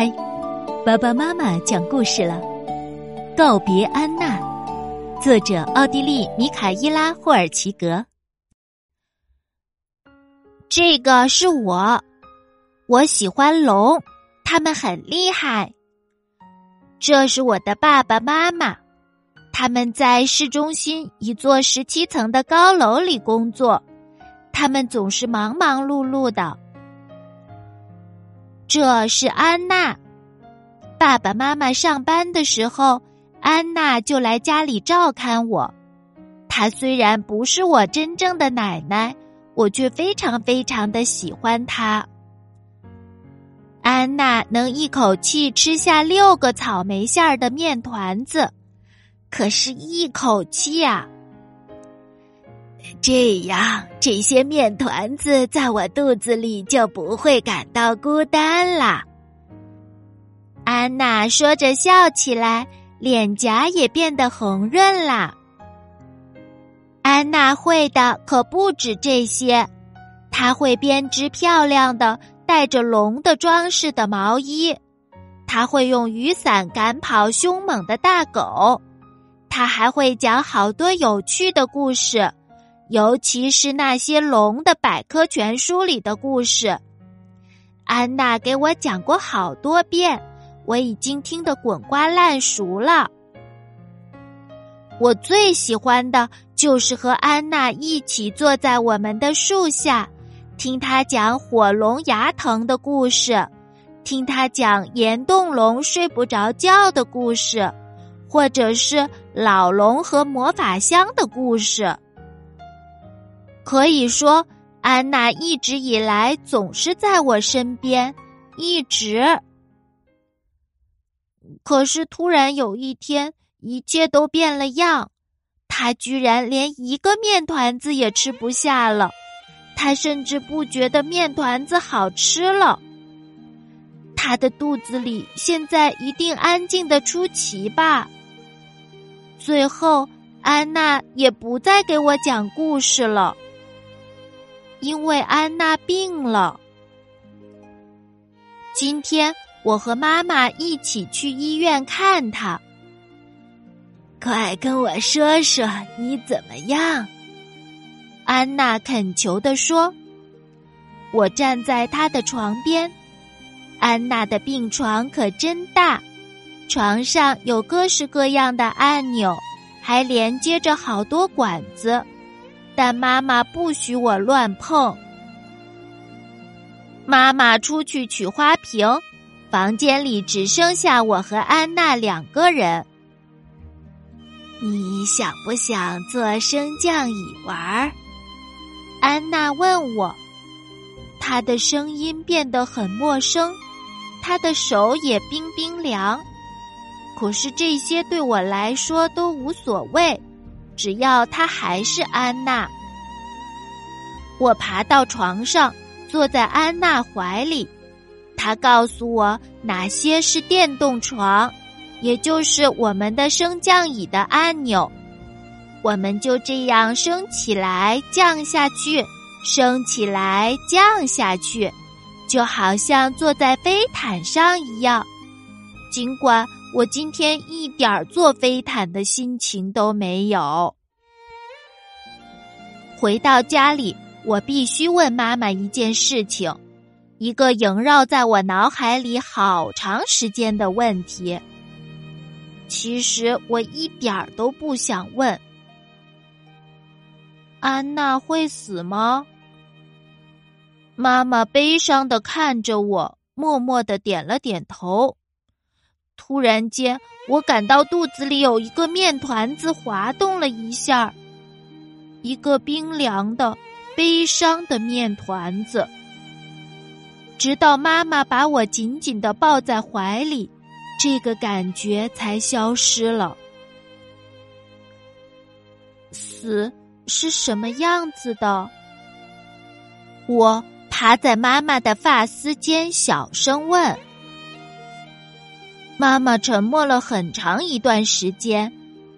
嗨，爸爸妈妈讲故事了。告别安娜，作者奥地利米卡伊拉·霍尔奇格。这个是我，我喜欢龙，他们很厉害。这是我的爸爸妈妈，他们在市中心一座十七层的高楼里工作，他们总是忙忙碌碌的。这是安娜，爸爸妈妈上班的时候，安娜就来家里照看我。她虽然不是我真正的奶奶，我却非常非常的喜欢她。安娜能一口气吃下六个草莓馅儿的面团子，可是一口气啊！这样，这些面团子在我肚子里就不会感到孤单了。安娜说着笑起来，脸颊也变得红润了。安娜会的可不止这些，她会编织漂亮的带着龙的装饰的毛衣，她会用雨伞赶跑凶猛的大狗，她还会讲好多有趣的故事。尤其是那些龙的百科全书里的故事，安娜给我讲过好多遍，我已经听得滚瓜烂熟了。我最喜欢的就是和安娜一起坐在我们的树下，听她讲火龙牙疼的故事，听她讲岩洞龙睡不着觉的故事，或者是老龙和魔法箱的故事。可以说，安娜一直以来总是在我身边，一直。可是突然有一天，一切都变了样，她居然连一个面团子也吃不下了，她甚至不觉得面团子好吃了。她的肚子里现在一定安静的出奇吧。最后，安娜也不再给我讲故事了。因为安娜病了，今天我和妈妈一起去医院看她。快跟我说说你怎么样？安娜恳求的说。我站在她的床边，安娜的病床可真大，床上有各式各样的按钮，还连接着好多管子。但妈妈不许我乱碰。妈妈出去取花瓶，房间里只剩下我和安娜两个人。你想不想做升降椅玩？安娜问我，她的声音变得很陌生，她的手也冰冰凉。可是这些对我来说都无所谓。只要她还是安娜，我爬到床上，坐在安娜怀里。她告诉我哪些是电动床，也就是我们的升降椅的按钮。我们就这样升起来，降下去，升起来，降下去，就好像坐在飞毯上一样。尽管。我今天一点儿坐飞毯的心情都没有。回到家里，我必须问妈妈一件事情，一个萦绕在我脑海里好长时间的问题。其实我一点儿都不想问：安娜会死吗？妈妈悲伤的看着我，默默的点了点头。突然间，我感到肚子里有一个面团子滑动了一下，一个冰凉的、悲伤的面团子。直到妈妈把我紧紧的抱在怀里，这个感觉才消失了。死是什么样子的？我趴在妈妈的发丝间，小声问。妈妈沉默了很长一段时间，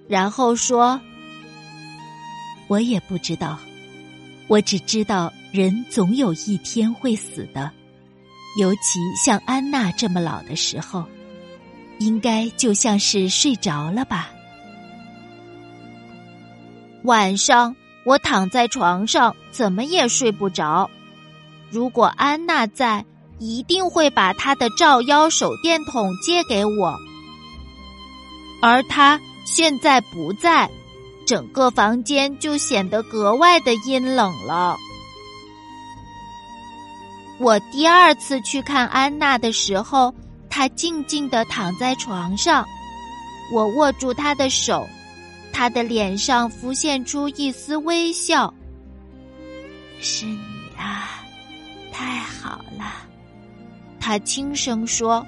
然后说：“我也不知道，我只知道人总有一天会死的。尤其像安娜这么老的时候，应该就像是睡着了吧。晚上我躺在床上，怎么也睡不着。如果安娜在，一定会把他的照妖手电筒借给我。而他现在不在，整个房间就显得格外的阴冷了。我第二次去看安娜的时候，她静静的躺在床上，我握住她的手，她的脸上浮现出一丝微笑。是你啊，太好了，他轻声说。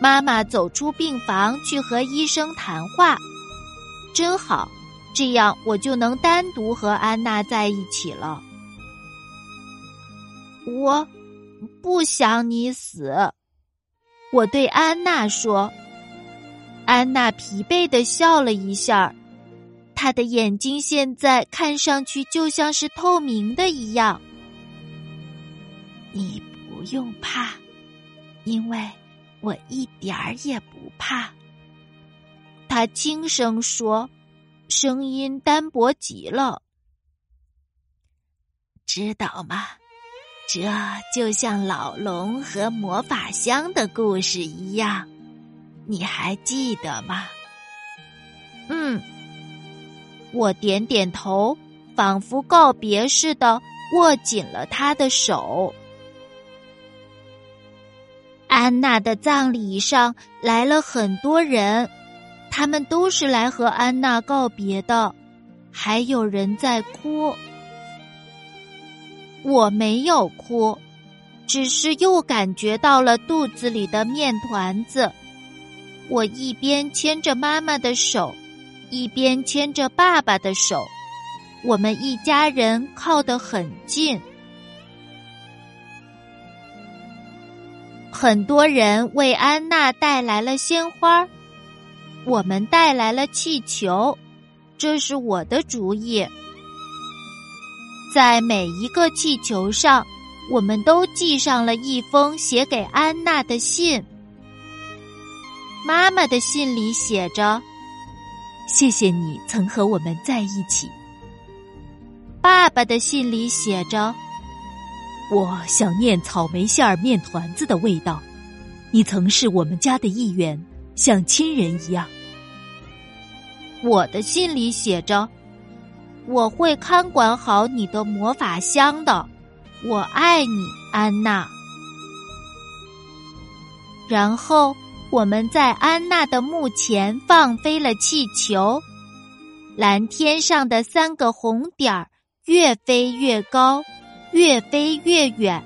妈妈走出病房去和医生谈话，真好，这样我就能单独和安娜在一起了。我不想你死，我对安娜说。安娜疲惫的笑了一下，她的眼睛现在看上去就像是透明的一样。你不用怕，因为我一点儿也不怕。他轻声说，声音单薄极了。知道吗？这就像老龙和魔法箱的故事一样，你还记得吗？嗯，我点点头，仿佛告别似的，握紧了他的手。安娜的葬礼上来了很多人，他们都是来和安娜告别的，还有人在哭。我没有哭，只是又感觉到了肚子里的面团子。我一边牵着妈妈的手，一边牵着爸爸的手，我们一家人靠得很近。很多人为安娜带来了鲜花，我们带来了气球，这是我的主意。在每一个气球上，我们都系上了一封写给安娜的信。妈妈的信里写着：“谢谢你曾和我们在一起。”爸爸的信里写着：“我想念草莓馅儿面团子的味道，你曾是我们家的一员，像亲人一样。”我的信里写着。我会看管好你的魔法箱的，我爱你，安娜。然后我们在安娜的墓前放飞了气球，蓝天上的三个红点儿越飞越高，越飞越远，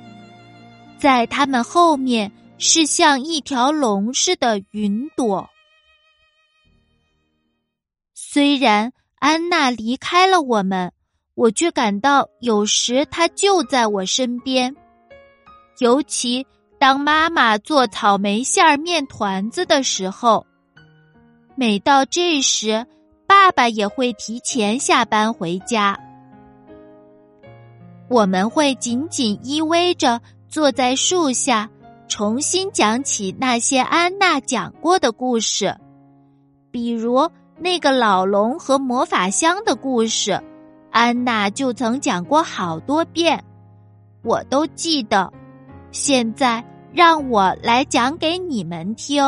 在它们后面是像一条龙似的云朵。虽然。安娜离开了我们，我却感到有时她就在我身边。尤其当妈妈做草莓馅儿面团子的时候，每到这时，爸爸也会提前下班回家。我们会紧紧依偎着坐在树下，重新讲起那些安娜讲过的故事，比如。那个老龙和魔法箱的故事，安娜就曾讲过好多遍，我都记得。现在让我来讲给你们听。